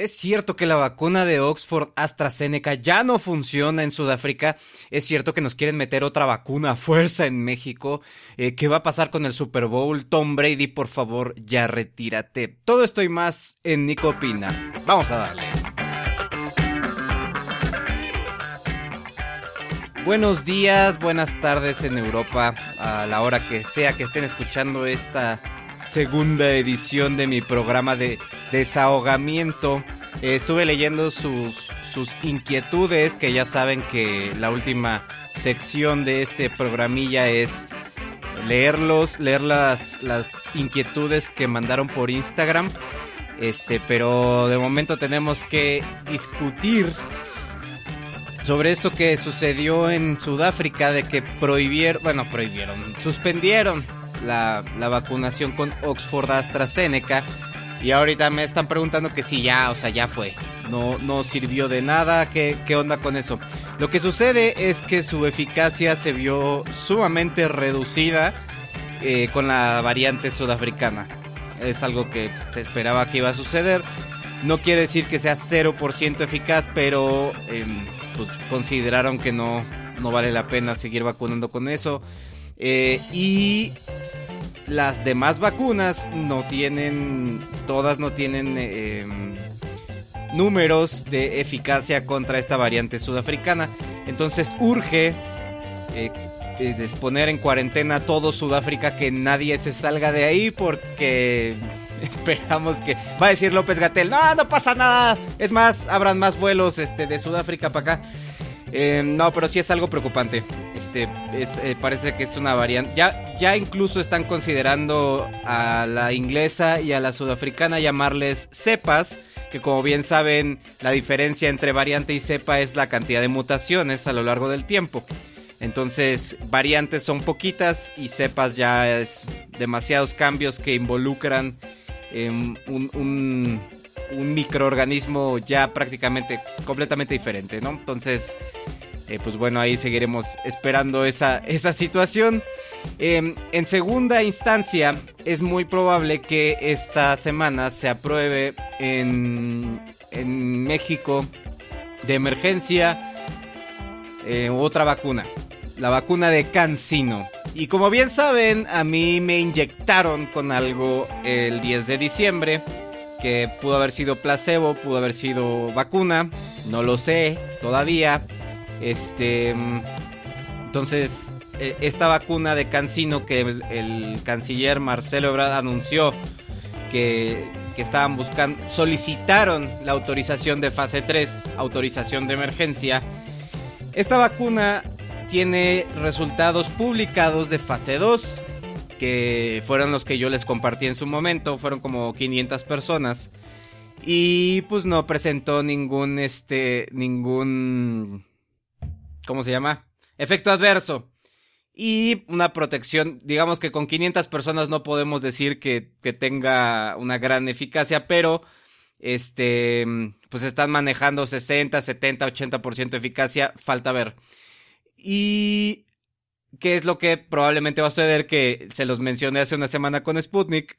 Es cierto que la vacuna de Oxford AstraZeneca ya no funciona en Sudáfrica. Es cierto que nos quieren meter otra vacuna a fuerza en México. Eh, ¿Qué va a pasar con el Super Bowl? Tom Brady, por favor, ya retírate. Todo esto y más en Nico Opina. Vamos a darle. Buenos días, buenas tardes en Europa, a la hora que sea que estén escuchando esta segunda edición de mi programa de desahogamiento. Eh, estuve leyendo sus, sus inquietudes, que ya saben que la última sección de este programilla es leerlos, leer las, las inquietudes que mandaron por Instagram. Este, pero de momento tenemos que discutir sobre esto que sucedió en Sudáfrica de que prohibieron, bueno, prohibieron, suspendieron la, vacunación con Oxford AstraZeneca. Y ahorita me están preguntando que si ya, o sea, ya fue. No, no sirvió de nada. ¿Qué, ¿Qué onda con eso? Lo que sucede es que su eficacia se vio sumamente reducida eh, con la variante sudafricana. Es algo que se esperaba que iba a suceder. No quiere decir que sea 0% eficaz, pero em, pues, consideraron que no, no vale la pena seguir vacunando con eso. Eh, y las demás vacunas no tienen, todas no tienen eh, números de eficacia contra esta variante sudafricana. Entonces urge eh, poner en cuarentena todo Sudáfrica, que nadie se salga de ahí porque esperamos que va a decir López Gatel, no, no pasa nada. Es más, habrán más vuelos este, de Sudáfrica para acá. Eh, no, pero sí es algo preocupante. Este, eh, parece que es una variante. Ya, ya incluso están considerando a la inglesa y a la sudafricana llamarles cepas, que como bien saben, la diferencia entre variante y cepa es la cantidad de mutaciones a lo largo del tiempo. Entonces, variantes son poquitas y cepas ya es demasiados cambios que involucran em, un un microorganismo ya prácticamente completamente diferente, ¿no? Entonces, eh, pues bueno, ahí seguiremos esperando esa, esa situación. Em, en segunda instancia, es muy probable que esta semana se apruebe en, en México de emergencia eh, otra vacuna, la vacuna de Cancino. Y como bien saben, a mí me inyectaron con algo el 10 de diciembre que pudo haber sido placebo, pudo haber sido vacuna, no lo sé todavía. Este, entonces, e, esta vacuna de Cancino que el, canciller Marcelo Ebrard anunció que, que, estaban buscando, solicitaron la autorización de fase 3, autorización de emergencia. Esta vacuna tiene resultados publicados de fase 2 que fueron los que yo les compartí en su momento, fueron como 500 personas. Y pues no presentó ningún, este, ningún, ¿cómo se llama? Efecto adverso. Y una protección, digamos que con 500 personas no podemos decir que, que tenga una gran eficacia, pero este, pues están manejando 60, 70, 80% de eficacia, falta ver. Y ¿Qué es lo que probablemente va a suceder? Que se los mencioné hace una semana con Sputnik,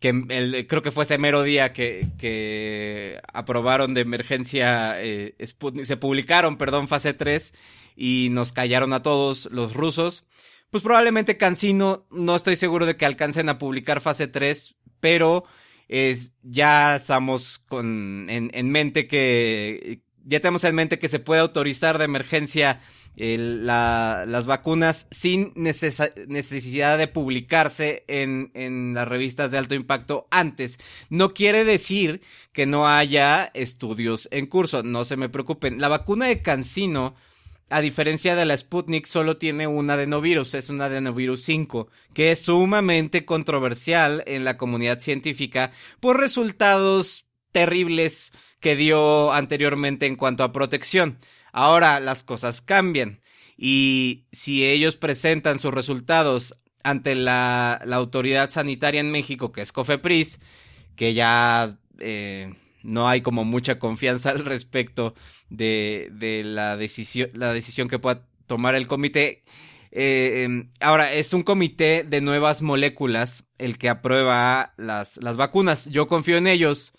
que creo que fue ese mero día que, que aprobaron de emergencia eh, Sputnik, se publicaron, perdón, fase 3 y nos callaron a todos los rusos. Pues probablemente Cancino, no estoy seguro de que alcancen a publicar fase 3, pero es, ya estamos con, en mente que, ya tenemos en mente que se puede autorizar de emergencia las vacunas sin necesidad de publicarse en, en, las revistas de alto impacto antes. No quiere decir que no haya estudios en curso, no se me preocupen. La vacuna de Cancino, a diferencia de la Sputnik, solo tiene un adenovirus, es un adenovirus 5, que es sumamente controversial en la comunidad científica por resultados terribles que dio anteriormente en cuanto a protección. Ahora las cosas cambian y si ellos presentan sus resultados ante la, autoridad sanitaria en México, que es COFEPRIS, que ya eh, no hay como mucha confianza al respecto de, de la, decisión, la decisión que pueda tomar el comité. Eh, em, ahora, es un comité de nuevas moléculas el que aprueba las, las vacunas. Yo confío en ellos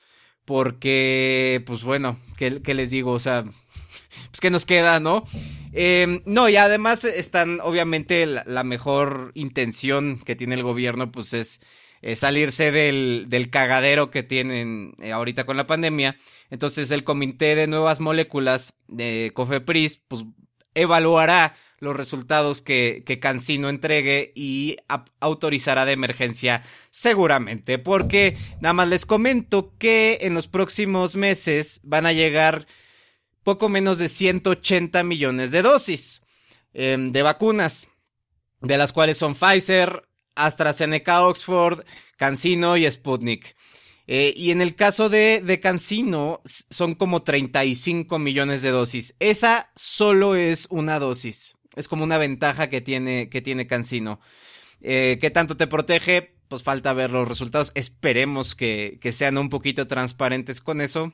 porque, pues bueno, ¿qué, les digo? O sea, pues que nos queda, ¿no? Em, no, y además están, obviamente, la, mejor intención que tiene el gobierno, pues es, salirse del, del, cagadero que tienen eh, ahorita con la pandemia. Entonces, el Comité de Nuevas Moléculas de COFEPRIS, pues evaluará los resultados que, que Cancino entregue y autorizará de emergencia seguramente. Porque nada más les comento que en los próximos meses van a llegar poco menos de 180 millones de dosis em, de vacunas, de las cuales son Pfizer, AstraZeneca, Oxford, Cancino y Sputnik. Eh, y en el caso de, de Cancino, son como 35 millones de dosis. Esa solo es una dosis. Es como una ventaja que tiene, que tiene Cancino. Eh, ¿Qué tanto te protege? Pues falta ver los resultados. Esperemos que, que sean un poquito transparentes con eso.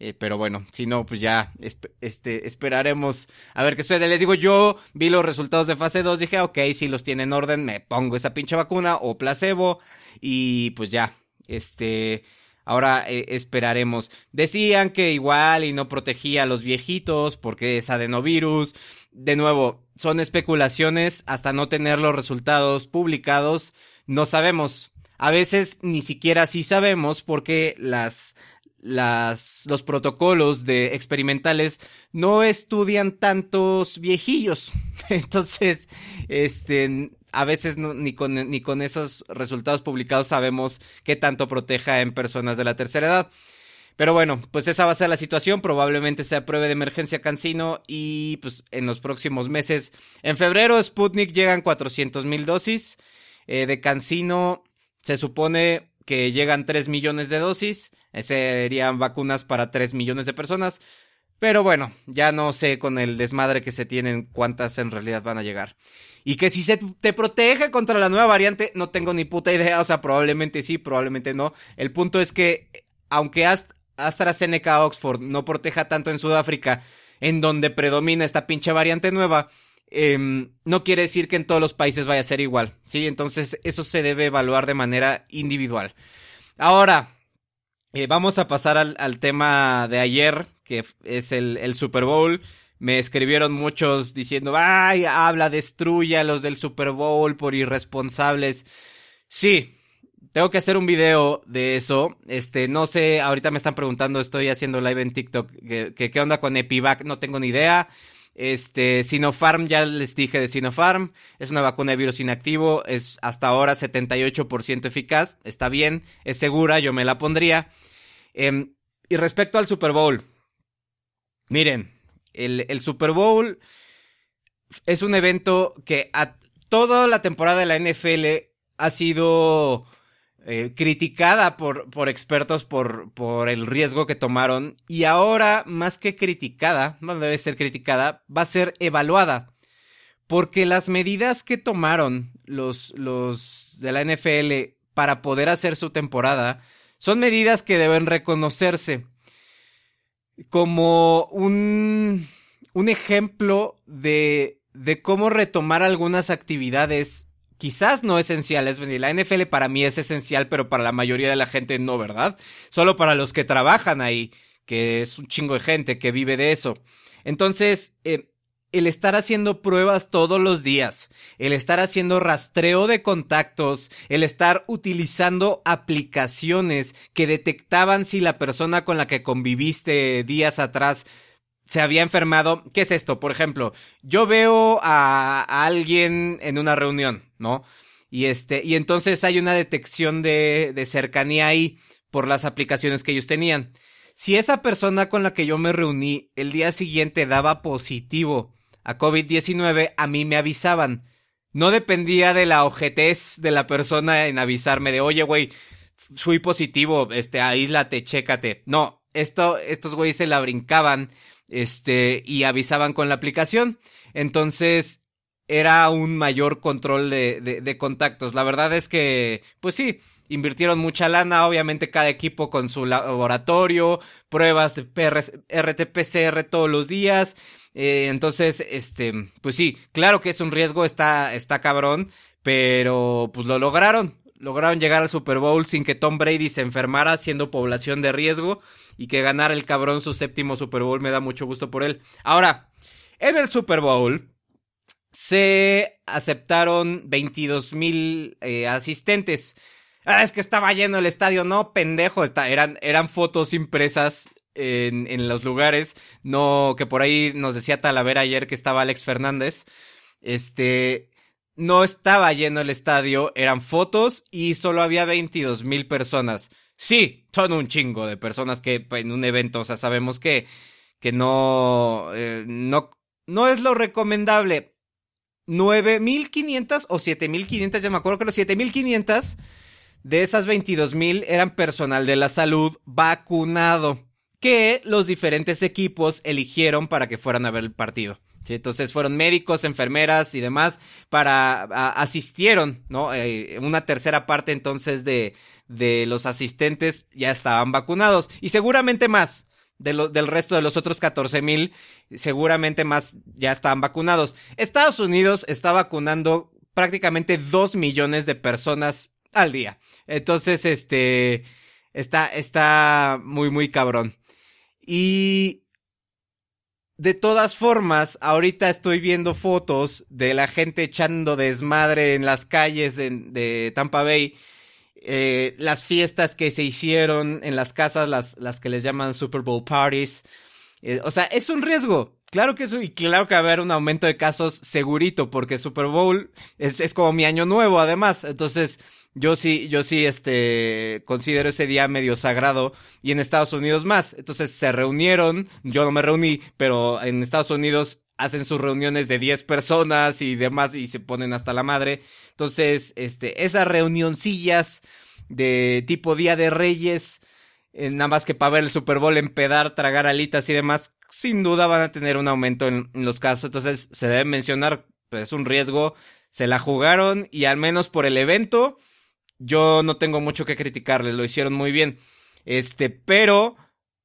Eh, pero bueno, si no, pues ya este, esperaremos a ver qué sucede. Les digo, yo vi los resultados de fase 2, dije, ok, si los tiene en orden, me pongo esa pinche vacuna o placebo y pues ya, este, Ahora eh, esperaremos. Decían que igual y no protegía a los viejitos porque es adenovirus. De nuevo, son especulaciones hasta no tener los resultados publicados. No sabemos. A veces ni siquiera sí sabemos porque las, las, los protocolos de experimentales no estudian tantos viejillos. Entonces, este, a veces ni, con, ni con esos resultados publicados sabemos qué tanto proteja en personas de la tercera edad. Pero bueno, pues esa va a ser la situación. Probablemente se apruebe de emergencia Cancino y pues en los próximos meses. En febrero, Sputnik llegan 400 mil dosis. Eh, de Cancino se supone que llegan 3 millones de dosis. Serían vacunas para 3 millones de personas. Pero bueno, ya no sé con el desmadre que se tienen cuántas en realidad van a llegar. Y que si se te protege contra la nueva variante, no tengo ni puta idea. O sea, probablemente sí, probablemente no. El punto es que, aunque AstraZeneca Oxford no proteja tanto en Sudáfrica, en donde predomina esta pinche variante nueva, em, no quiere decir que en todos los países vaya a ser igual. Sí, entonces eso se debe evaluar de manera individual. Ahora, eh, vamos a pasar al, tema de ayer, que es el, el Super Bowl. Me escribieron muchos diciendo, ay, habla, destruye a los del Super Bowl por irresponsables. Sí, tengo que hacer un video de eso. Este, no sé, ahorita me están preguntando, estoy haciendo live en TikTok, qué onda con Epivac, no tengo ni idea. Este, Sinopharm, ya les dije de Sinopharm, es una vacuna de virus inactivo, es hasta ahora 78% eficaz, está bien, es segura, yo me la pondría. Em, y respecto al Super Bowl, miren, el, Super Bowl es un evento que a toda la temporada de la NFL ha sido eh, criticada por, por expertos por, por el riesgo que tomaron y ahora más que criticada, no debe ser criticada, va a ser evaluada. Porque las medidas que tomaron los, los de la NFL para poder hacer su temporada son medidas que deben reconocerse como un, un ejemplo de, de cómo retomar algunas actividades quizás no esenciales. La NFL para mí es esencial, pero para la mayoría de la gente no, ¿verdad? Solo para los que trabajan ahí, que es un chingo de gente que vive de eso. Entonces, eh, el estar haciendo pruebas todos los días, el estar haciendo rastreo de contactos, el estar utilizando aplicaciones que detectaban si la persona con la que conviviste días atrás se había enfermado. ¿Qué es esto? Por ejemplo, yo veo a, alguien en una reunión, ¿no? Y este, y entonces hay una detección de, de cercanía ahí por las aplicaciones que ellos tenían. Si esa persona con la que yo me reuní el día siguiente daba positivo a COVID-19, a mí me avisaban. No dependía de la ojetez de la persona en avisarme de, oye, güey, fui positivo, este, aíslate, chécate. No, esto, estos güeyes se la brincaban, este, y avisaban con la aplicación. Entonces, era un mayor control de, de, contactos. La verdad es que, pues sí, invirtieron mucha lana, obviamente cada equipo con su laboratorio, pruebas de RT-PCR todos los días. Eh, entonces, este, pues sí, claro que es un riesgo, está, está cabrón, pero pues lo lograron. lograron llegar al Super Bowl sin que Tom Brady se enfermara siendo población de riesgo y que ganara el cabrón su séptimo Super Bowl. Me da mucho gusto por él. Ahora, en el Super Bowl se aceptaron 22 mil eh, asistentes. Ah, es que estaba lleno el estadio. No, pendejo. eran, fotos impresas en, en, los lugares. No, que por ahí nos decía Talavera ayer que estaba Alex Fernández. Este, no estaba lleno el estadio, eran fotos y solo había 22 mil personas. Sí, son un chingo de personas que en un evento, o sea, sabemos que, que no, eh, no, no es lo recomendable. 9.500 o 7.500, ya me acuerdo que los 7.500 de esas 22.000 eran personal de la salud vacunado que los diferentes equipos eligieron para que fueran a ver el partido. ¿Sí? Entonces fueron médicos, enfermeras y demás para asistieron, ¿no? Eh, una tercera parte entonces de, de los asistentes ya estaban vacunados y seguramente más. Del resto de los otros 14 mil, seguramente más ya estaban vacunados. Estados Unidos está vacunando prácticamente 2 millones de personas al día. Entonces, este, está, está muy, muy cabrón. Y de todas formas, ahorita estoy viendo fotos de la gente echando desmadre en las calles de, Tampa Bay. Eh, las fiestas que se hicieron en las casas, las, las que les llaman Super Bowl parties. Eh, o sea, es un riesgo. Claro que eso, y claro que va a haber un aumento de casos segurito, porque Super Bowl es, es como mi año nuevo, además. Entonces, yo sí, yo sí, este, considero ese día medio sagrado y en Estados Unidos más. Entonces se reunieron, yo no me reuní, pero en Estados Unidos hacen sus reuniones de 10 personas y demás y se ponen hasta la madre. Entonces, este, esas reunioncillas de tipo Día de Reyes, eh, nada más que para ver el Super Bowl, empedar, tragar alitas y demás, sin duda van a tener un aumento en, en los casos. Entonces, se debe mencionar, pues es un riesgo. Se la jugaron y al menos por el evento, yo no tengo mucho que criticarles, lo hicieron muy bien. Este, pero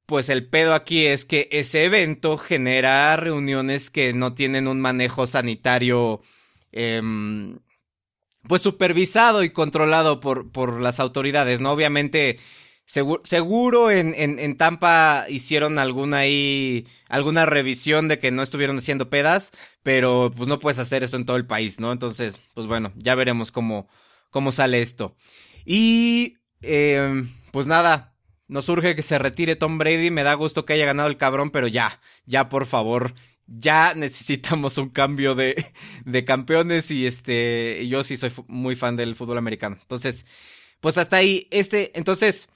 pues el pedo aquí es que ese evento genera reuniones que no tienen un manejo sanitario em, pues supervisado y controlado por, por las autoridades, ¿no? Obviamente, seguro, en, en, en, Tampa hicieron alguna ahí, alguna revisión de que no estuvieron haciendo pedas, pero pues no puedes hacer eso en todo el país, ¿no? Entonces, pues bueno, ya veremos cómo, cómo sale esto. Y eh, pues nada, nos urge que se retire Tom Brady. Me da gusto que haya ganado el cabrón, pero ya, ya por favor, ya necesitamos un cambio de, de campeones y este, yo sí soy muy fan del fútbol americano. Entonces, pues hasta ahí, este, entonces,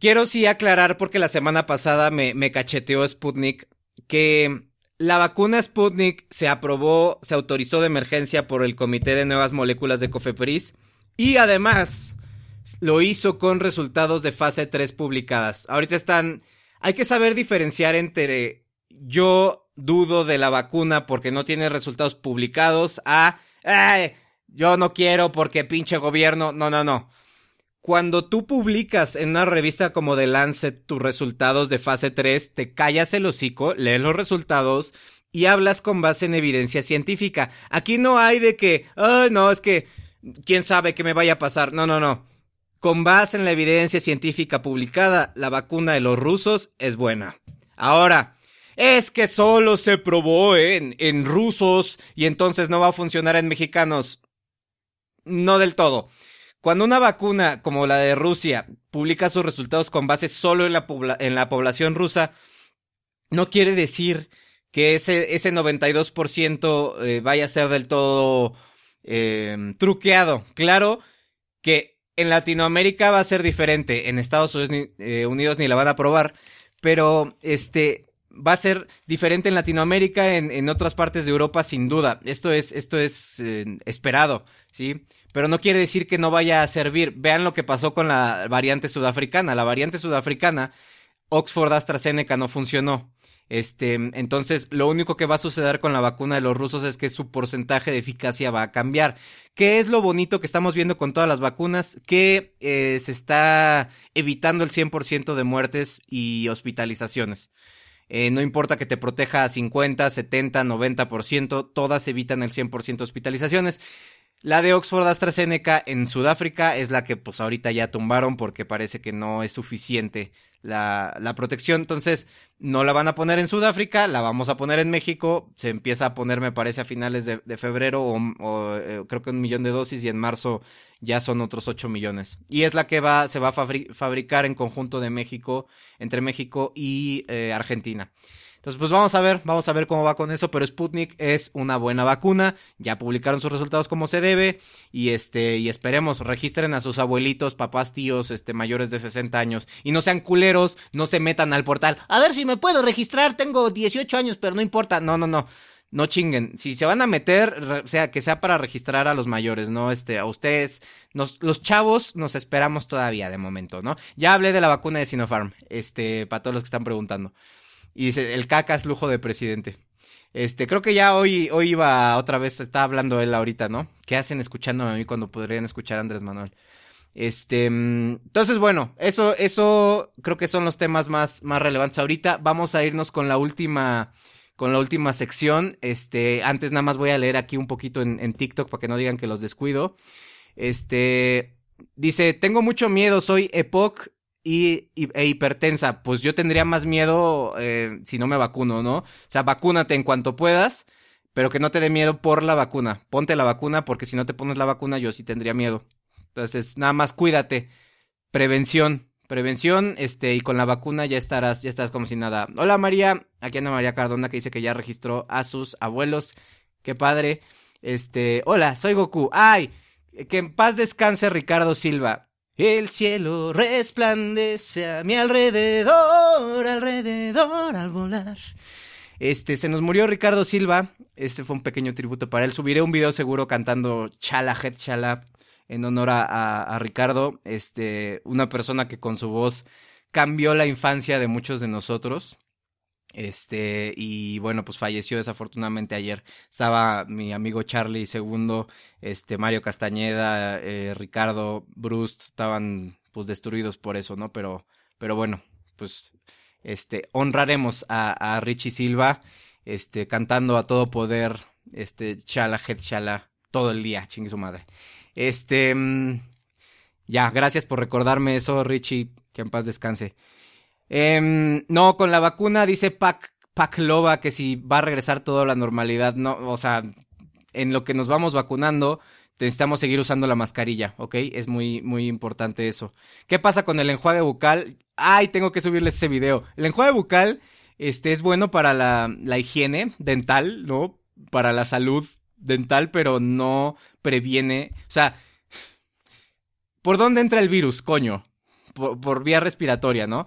quiero sí aclarar porque la semana pasada me, me cacheteó Sputnik que la vacuna Sputnik se aprobó, se autorizó de emergencia por el Comité de Nuevas Moléculas de Cofepris y además lo hizo con resultados de fase 3 publicadas. Ahorita están... Hay que saber diferenciar entre yo dudo de la vacuna porque no tiene resultados publicados a... yo no quiero porque pinche gobierno. No, no, no cuando tú publicas en una revista como The Lancet tus resultados de fase 3, te callas el hocico, lees los resultados y hablas con base en evidencia científica. Aquí no hay de que, ay, no, es que, quién sabe qué me vaya a pasar. No, no, no. Con base en la evidencia científica publicada, la vacuna de los rusos es buena. Ahora, es que solo se probó en, en rusos y entonces no va a funcionar en mexicanos. No del todo. Cuando una vacuna como la de Rusia publica sus resultados con base solo en la, en la población rusa, no quiere decir que ese, ese 92% eh, vaya a ser del todo em, truqueado. Claro que en Latinoamérica va a ser diferente, en Estados eh, Unidos ni, la van a probar, pero este va a ser diferente en Latinoamérica, en, en otras partes de Europa sin duda. Esto es, esto es eh, esperado, ¿sí? Pero no quiere decir que no vaya a servir. Vean lo que pasó con la variante sudafricana. La variante sudafricana, Oxford AstraZeneca no funcionó. Este, entonces, lo único que va a suceder con la vacuna de los rusos es que su porcentaje de eficacia va a cambiar. ¿Qué es lo bonito que estamos viendo con todas las vacunas? Que eh, se está evitando el 100% de muertes y hospitalizaciones. Eh, no importa que te proteja a 50, 70, 90%, todas evitan el 100% de hospitalizaciones. La de Oxford AstraZeneca en Sudáfrica es la que pues ahorita ya tumbaron porque parece que no es suficiente la, la, protección. Entonces no la van a poner en Sudáfrica, la vamos a poner en México. Se empieza a poner, me parece, a finales de, febrero o, eh, creo que un millón de dosis y en marzo ya son otros 8 millones. Y es la que va, se va a fabricar en conjunto de México, entre México y eh, Argentina. Pues vamos a ver, vamos a ver cómo va con eso, pero Sputnik es una buena vacuna, ya publicaron sus resultados como se debe y este y esperemos registren a sus abuelitos, papás, tíos, este mayores de 60 años y no sean culeros, no se metan al portal. A ver si me puedo registrar, tengo 18 años, pero no importa. No, no, no. No chinguen. Si se van a meter, o sea, que sea para registrar a los mayores, ¿no? Este, a ustedes, los chavos nos esperamos todavía de momento, ¿no? Ya hablé de la vacuna de Sinopharm, este, para todos los que están preguntando. Y dice, el caca es lujo de presidente. Este, creo que ya hoy, hoy iba otra vez, está hablando él ahorita, ¿no? ¿Qué hacen escuchándome a mí cuando podrían escuchar a Andrés Manuel? Este, entonces, bueno, eso, eso creo que son los temas más, más relevantes ahorita. Vamos a irnos con la última, con la última sección. Este, antes nada más voy a leer aquí un poquito en, en TikTok para que no digan que los descuido. Este, dice, tengo mucho miedo, soy Epoch y, e hipertensa, pues yo tendría más miedo eh, si no me vacuno, ¿no? O sea, vacúnate en cuanto puedas, pero que no te dé miedo por la vacuna. Ponte la vacuna porque si no te pones la vacuna yo sí tendría miedo. Entonces, nada más cuídate. Prevención, prevención, este, y con la vacuna ya estarás, ya estarás como si nada. Hola María, aquí anda María Cardona que dice que ya registró a sus abuelos. Qué padre. Este, hola, soy Goku. Ay, que en paz descanse Ricardo Silva. El cielo resplandece a mi alrededor, alrededor al volar. Este, se nos murió Ricardo Silva. Este fue un pequeño tributo para él. Subiré un video seguro cantando Chala Het Chala en honor a, a, Ricardo. Este, una persona que con su voz cambió la infancia de muchos de nosotros. Este, y bueno, pues falleció desafortunadamente ayer. Estaba mi amigo Charlie segundo, este, Mario Castañeda, eh, Ricardo, Bruce, estaban pues destruidos por eso, ¿no? Pero, pero bueno, pues, este, honraremos a, a Richie Silva, este, cantando a todo poder, este, chala, head chala, todo el día, chingue su madre. Este, mm, ya, gracias por recordarme eso, Richie, que en paz descanse. Em, no, con la vacuna dice Pac, Loba que si va a regresar todo a la normalidad, no, o sea, en lo que nos vamos vacunando, necesitamos seguir usando la mascarilla, ¿ok? Es muy, muy importante eso. ¿Qué pasa con el enjuague bucal? Ay, tengo que subirles ese video. El enjuague bucal, este, es bueno para la, higiene dental, ¿no? Para la salud dental, pero no previene, o sea, ¿por dónde entra el virus, coño? Por vía respiratoria, ¿no?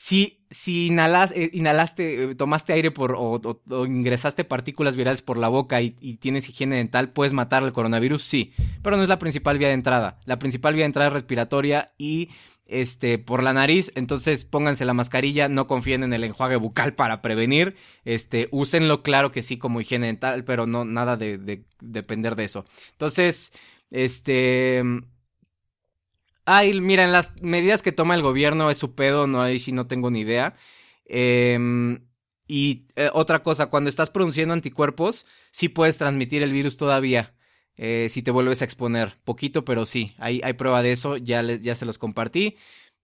Si, si inhalas, eh, inhalaste, eh, tomaste aire por, o, ingresaste partículas virales por la boca y, tienes higiene dental, puedes matar al coronavirus, sí, pero no es la principal vía de entrada. La principal vía de entrada es respiratoria y este, por la nariz, entonces pónganse la mascarilla, no confíen en el enjuague bucal para prevenir, este, úsenlo claro que sí como higiene dental, pero no nada de, de depender de eso. Entonces, este, Ay, mira, en las medidas que toma el gobierno es su pedo, no ahí sí no tengo ni idea. Em, y eh, otra cosa, cuando estás produciendo anticuerpos, sí puedes transmitir el virus todavía. Eh, si te vuelves a exponer. Poquito, pero sí, hay, hay prueba de eso, ya, les, ya se los compartí.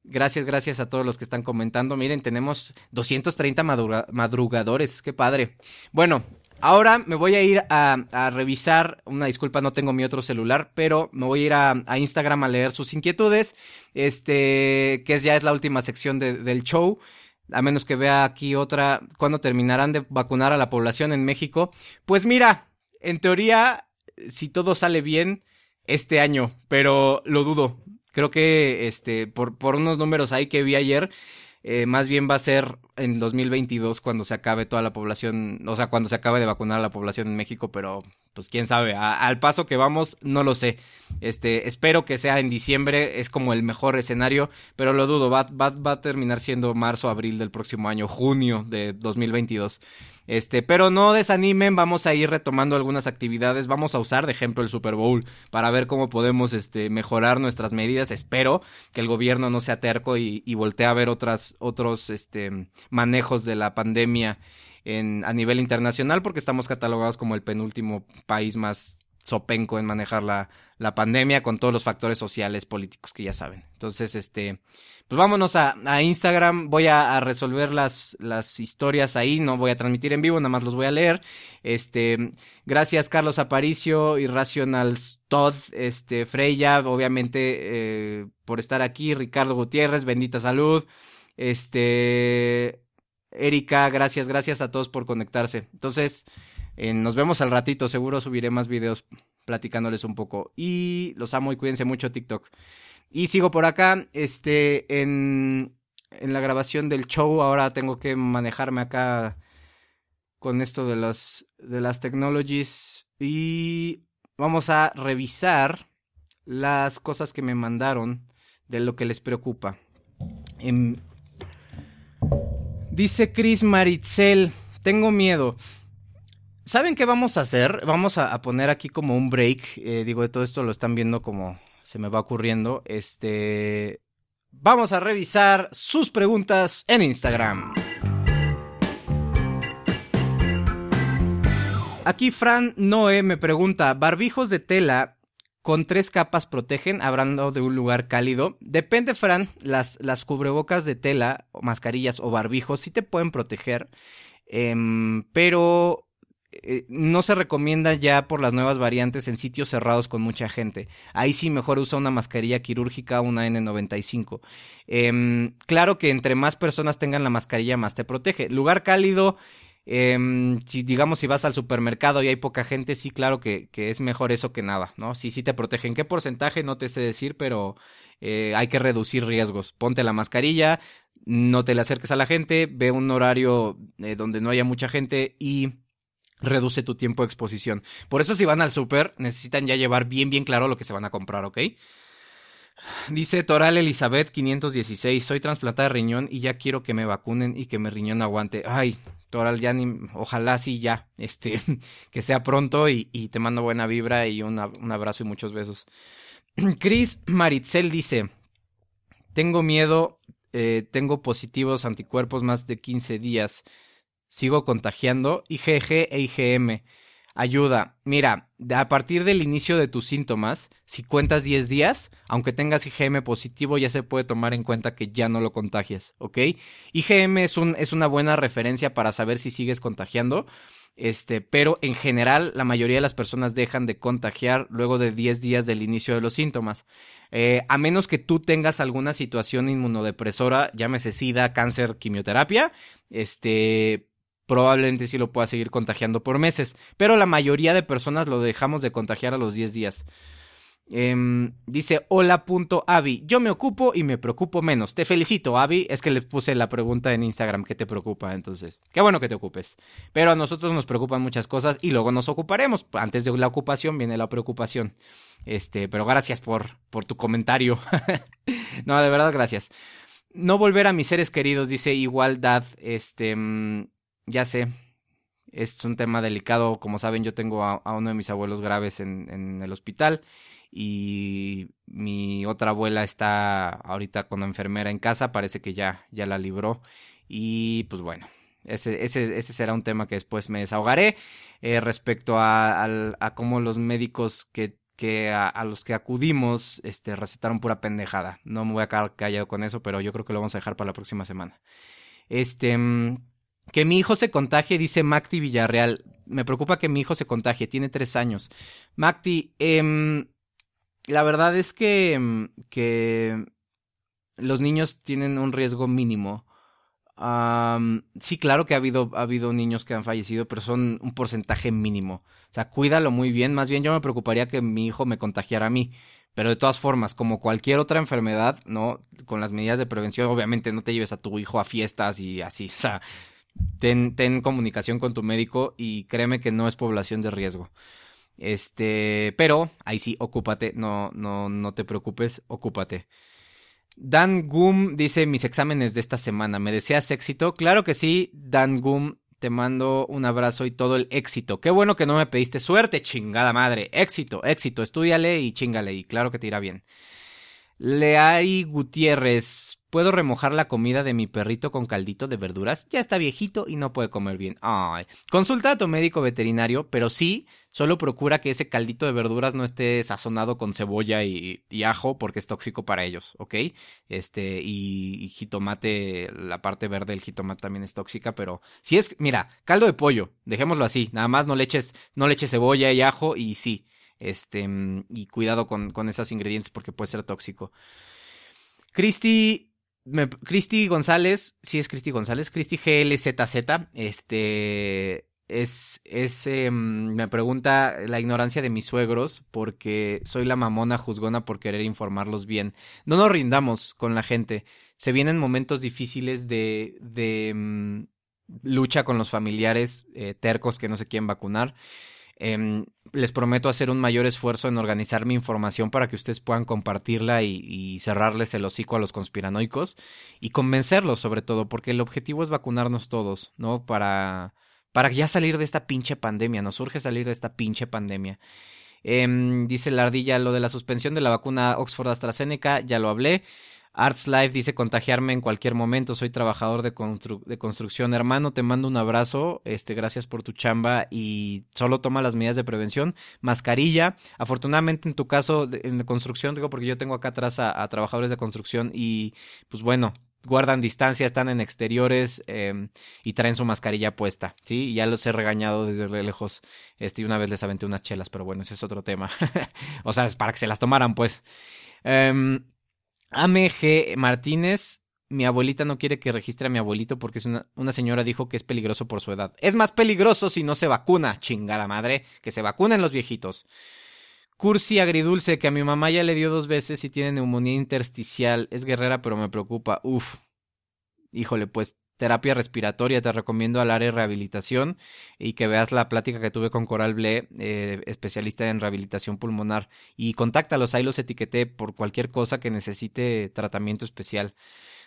Gracias, gracias a todos los que están comentando. Miren, tenemos 230 madrugadores, qué padre. Bueno, Ahora me voy a ir a, revisar, una disculpa, no tengo mi otro celular, pero me voy a ir a, Instagram a leer sus inquietudes, este, que ya es la última sección del show, a menos que vea aquí otra, cuando terminarán de vacunar a la población en México. Pues mira, en teoría, si todo sale bien, este año, pero lo dudo. Creo que, este, por, por unos números ahí que vi ayer, eh, más bien va a ser en 2022 cuando se acabe toda la población, o sea, cuando se acabe de vacunar a la población en México, pero pues quién sabe, al paso que vamos, no lo sé. Este, espero que sea en diciembre, es como el mejor escenario, pero lo dudo, va, va, va a terminar siendo marzo, abril del próximo año, junio de 2022. Este, pero no desanimen, vamos a ir retomando algunas actividades, vamos a usar de ejemplo el Super Bowl para ver cómo podemos este, mejorar nuestras medidas. Espero que el gobierno no sea terco y, y voltee a ver otras, otros este, manejos de la pandemia en, a nivel internacional porque estamos catalogados como el penúltimo país más sopenco en manejar la, la pandemia con todos los factores sociales, políticos que ya saben. Entonces, este, pues vámonos a, a Instagram, voy a, resolver las, las historias ahí, no voy a transmitir en vivo, nada más los voy a leer. Este, gracias Carlos Aparicio, Irrational Todd, este, Freya, obviamente, eh, por estar aquí, Ricardo Gutiérrez, bendita salud. Este, Erika, gracias, gracias a todos por conectarse. Entonces, eh, nos vemos al ratito, seguro subiré más videos platicándoles un poco. Y los amo y cuídense mucho TikTok. Y sigo por acá, este, en, en la grabación del show. Ahora tengo que manejarme acá con esto de las, de las technologies. Y vamos a revisar las cosas que me mandaron de lo que les preocupa. Em, dice Chris Maritzel, tengo miedo. ¿Saben qué vamos a hacer? Vamos a, poner aquí como un break. Eh, digo, de todo esto lo están viendo como se me va ocurriendo. Este. Vamos a revisar sus preguntas en Instagram. Aquí Fran Noé me pregunta: ¿barbijos de tela con tres capas protegen? Hablando de un lugar cálido. Depende, Fran. Las, las cubrebocas de tela, mascarillas o barbijos sí te pueden proteger. Em, pero eh, no se recomienda ya por las nuevas variantes en sitios cerrados con mucha gente. Ahí sí mejor usa una mascarilla quirúrgica, una N95. Em, claro que entre más personas tengan la mascarilla, más te protege. Lugar cálido, em, si digamos si vas al supermercado y hay poca gente, sí, claro que, es mejor eso que nada, ¿no? Sí, sí te protege. ¿En qué porcentaje? No te sé decir, pero eh, hay que reducir riesgos. Ponte la mascarilla, no te le acerques a la gente, ve un horario eh, donde no haya mucha gente y reduce tu tiempo de exposición. Por eso si van al súper, necesitan ya llevar bien, bien claro lo que se van a comprar, ¿ok? Dice Toral Elizabeth 516, soy trasplantada de riñón y ya quiero que me vacunen y que mi riñón aguante. Ay, Toral, ya ni, ojalá sí ya, este, que sea pronto y, te mando buena vibra y un abrazo y muchos besos. Chris Maritzel dice, tengo miedo, eh, tengo positivos anticuerpos más de 15 días sigo contagiando. IgG e IgM. Ayuda. Mira, a partir del inicio de tus síntomas, si cuentas 10 días, aunque tengas IgM positivo, ya se puede tomar en cuenta que ya no lo contagias, ¿ok? IgM es, un, es una buena referencia para saber si sigues contagiando, este, pero en general la mayoría de las personas dejan de contagiar luego de 10 días del inicio de los síntomas. Eh, a menos que tú tengas alguna situación inmunodepresora, llámese SIDA, cáncer, quimioterapia, este, probablemente sí lo pueda seguir contagiando por meses, pero la mayoría de personas lo dejamos de contagiar a los 10 días. Em, dice hola.avi, yo me ocupo y me preocupo menos. Te felicito, Avi. Es que le puse la pregunta en Instagram, ¿qué te preocupa? Entonces, qué bueno que te ocupes. Pero a nosotros nos preocupan muchas cosas y luego nos ocuparemos. Antes de la ocupación viene la preocupación. Este, pero gracias por, por tu comentario. no, de verdad, gracias. No volver a mis seres queridos, dice igualdad. Este, mm, ya sé, es un tema delicado. Como saben, yo tengo a, uno de mis abuelos graves en, el hospital y mi otra abuela está ahorita con la enfermera en casa. Parece que ya, ya la libró. Y pues bueno, ese, ese, ese será un tema que después me desahogaré eh, respecto a, a, cómo los médicos que, que a, los que acudimos este, recetaron pura pendejada. No me voy a quedar callado con eso, pero yo creo que lo vamos a dejar para la próxima semana. Este. Que mi hijo se contagie, dice Macti Villarreal. Me preocupa que mi hijo se contagie, tiene tres años. Macti, eh, la verdad es que, em, que los niños tienen un riesgo mínimo. sí, claro que ha habido, ha habido niños que han fallecido, pero son un porcentaje mínimo. O sea, cuídalo muy bien. Más bien yo me preocuparía que mi hijo me contagiara a mí. Pero de todas formas, como cualquier otra enfermedad, ¿no? Con las medidas de prevención, obviamente no te lleves a tu hijo a fiestas y así. O sea, ten, ten comunicación con tu médico y créeme que no es población de riesgo. Este, pero ahí sí, ocúpate, no, no, no te preocupes, ocúpate. Dan Gum dice mis exámenes de esta semana. ¿Me deseas éxito? Claro que sí, Dan Gum. Te mando un abrazo y todo el éxito. Qué bueno que no me pediste suerte, chingada madre. Éxito, éxito. Estudiale y chingale y claro que te irá bien. Leari Gutiérrez ¿Puedo remojar la comida de mi perrito con caldito de verduras? Ya está viejito y no puede comer bien. Ay. Consulta a tu médico veterinario, pero sí, solo procura que ese caldito de verduras no esté sazonado con cebolla y, ajo porque es tóxico para ellos, ¿ok? Este, y, jitomate, la parte verde del jitomate también es tóxica, pero si es, mira, caldo de pollo, dejémoslo así, nada más no le eches, no le cebolla y ajo y sí, este, y cuidado con, con esos ingredientes porque puede ser tóxico. Cristi Cristi González, sí es Cristi González, Cristi GLZZ, este es, es em, me pregunta la ignorancia de mis suegros porque soy la mamona juzgona por querer informarlos bien. No nos rindamos con la gente. Se vienen momentos difíciles de, de em, lucha con los familiares eh, tercos que no se quieren vacunar. Em, les prometo hacer un mayor esfuerzo en organizar mi información para que ustedes puedan compartirla y, cerrarles el hocico a los conspiranoicos y convencerlos sobre todo, porque el objetivo es vacunarnos todos, ¿no? Para, para ya salir de esta pinche pandemia, nos urge salir de esta pinche pandemia. Em, dice la ardilla lo de la suspensión de la vacuna Oxford AstraZeneca, ya lo hablé. Arts Life dice contagiarme en cualquier momento, soy trabajador de, de, construcción. Hermano, te mando un abrazo, este, gracias por tu chamba y solo toma las medidas de prevención. Mascarilla, afortunadamente en tu caso en construcción, digo porque yo tengo acá atrás a, trabajadores de construcción y pues bueno, guardan distancia, están en exteriores em, y traen su mascarilla puesta, ¿sí? Ya los he regañado desde lejos, este, y una vez les aventé unas chelas, pero bueno, ese es otro tema. o sea, es para que se las tomaran, pues. Eh, AMG Martínez, mi abuelita no quiere que registre a mi abuelito porque es una, una, señora dijo que es peligroso por su edad. Es más peligroso si no se vacuna, chingada madre, que se vacunen los viejitos. Cursi agridulce, que a mi mamá ya le dio dos veces y tiene neumonía intersticial. Es guerrera, pero me preocupa. Uf. Híjole, pues terapia respiratoria, te recomiendo al área de rehabilitación y que veas la plática que tuve con Coral Ble, eh, especialista en rehabilitación pulmonar, y contáctalos, ahí los etiqueté por cualquier cosa que necesite tratamiento especial.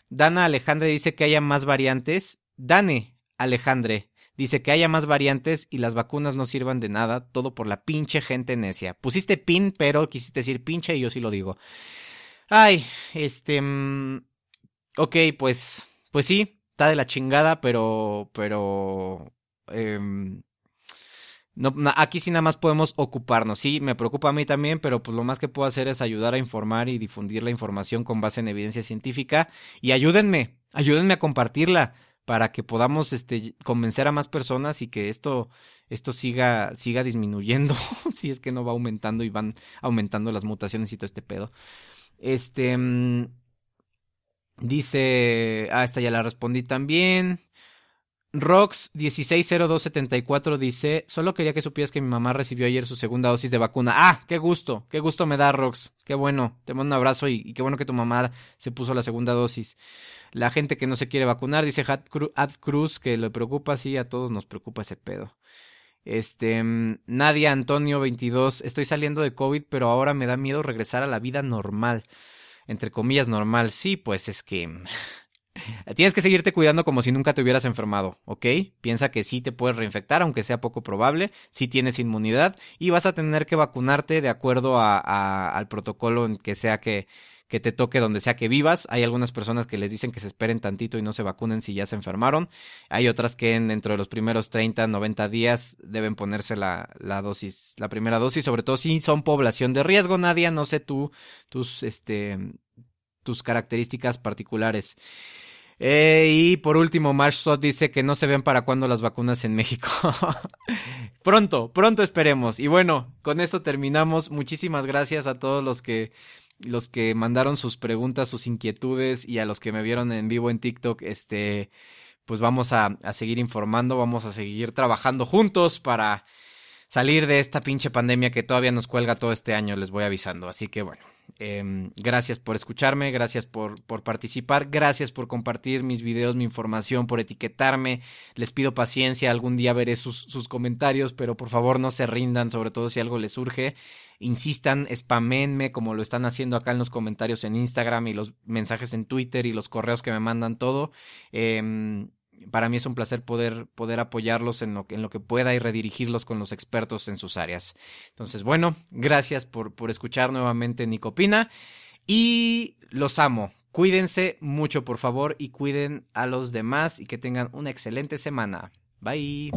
Dana Alejandre dice que haya más variantes. Dane Alejandre dice que haya más variantes y las vacunas no sirvan de nada, todo por la pinche gente necia. Pusiste pin, pero quisiste decir pinche y yo sí lo digo. Ay, este... Mm, ok, pues... Pues sí, está de la chingada, pero, pero, em, no, aquí sí nada más podemos ocuparnos. Sí, me preocupa a mí también, pero pues lo más que puedo hacer es ayudar a informar y difundir la información con base en evidencia científica. Y ayúdenme, ayúdenme a compartirla para que podamos este, convencer a más personas y que esto, esto siga, siga disminuyendo, si es que no va aumentando y van aumentando las mutaciones y todo este pedo. Este, mm, Dice, ah, esta ya la respondí también. Rox160274 dice, solo quería que supieras que mi mamá recibió ayer su segunda dosis de vacuna. Ah, qué gusto, qué gusto me da Rox, qué bueno, te mando un abrazo y, qué bueno que tu mamá se puso la segunda dosis. La gente que no se quiere vacunar, dice Ad Cruz, que le preocupa, sí, a todos nos preocupa ese pedo. Este, mm, Nadia Antonio 22, estoy saliendo de COVID, pero ahora me da miedo regresar a la vida normal entre comillas, normal. Sí, pues es que... Tienes que seguirte cuidando como si nunca te hubieras enfermado, ¿ok? Piensa que sí te puedes reinfectar, aunque sea poco probable, sí tienes inmunidad y vas a tener que vacunarte de acuerdo a, al protocolo en que sea que, que te toque donde sea que vivas. Hay algunas personas que les dicen que se esperen tantito y no se vacunen si ya se enfermaron. Hay otras que en, dentro de los primeros 30, 90 días deben ponerse la, la dosis, la primera dosis, sobre todo si son población de riesgo. Nadia, no sé tú, tus, este, tus características particulares. Eh, y por último, Marshall dice que no se ven para cuándo las vacunas en México. pronto, pronto esperemos. Y bueno, con esto terminamos. Muchísimas gracias a todos los que los que mandaron sus preguntas, sus inquietudes y a los que me vieron en vivo en TikTok, este, pues vamos a, a seguir informando, vamos a seguir trabajando juntos para salir de esta pinche pandemia que todavía nos cuelga todo este año, les voy avisando. Así que bueno, Em, gracias por escucharme, gracias por, por participar, gracias por compartir mis videos, mi información, por etiquetarme. Les pido paciencia, algún día veré sus, sus comentarios, pero por favor no se rindan, sobre todo si algo les surge. Insistan, spamenme como lo están haciendo acá en los comentarios en Instagram y los mensajes en Twitter y los correos que me mandan todo. Eh, para mí es un placer poder, poder apoyarlos en lo, en lo que pueda y redirigirlos con los expertos en sus áreas. Entonces, bueno, gracias por, por escuchar nuevamente Nicopina y los amo. Cuídense mucho, por favor, y cuiden a los demás y que tengan una excelente semana. Bye.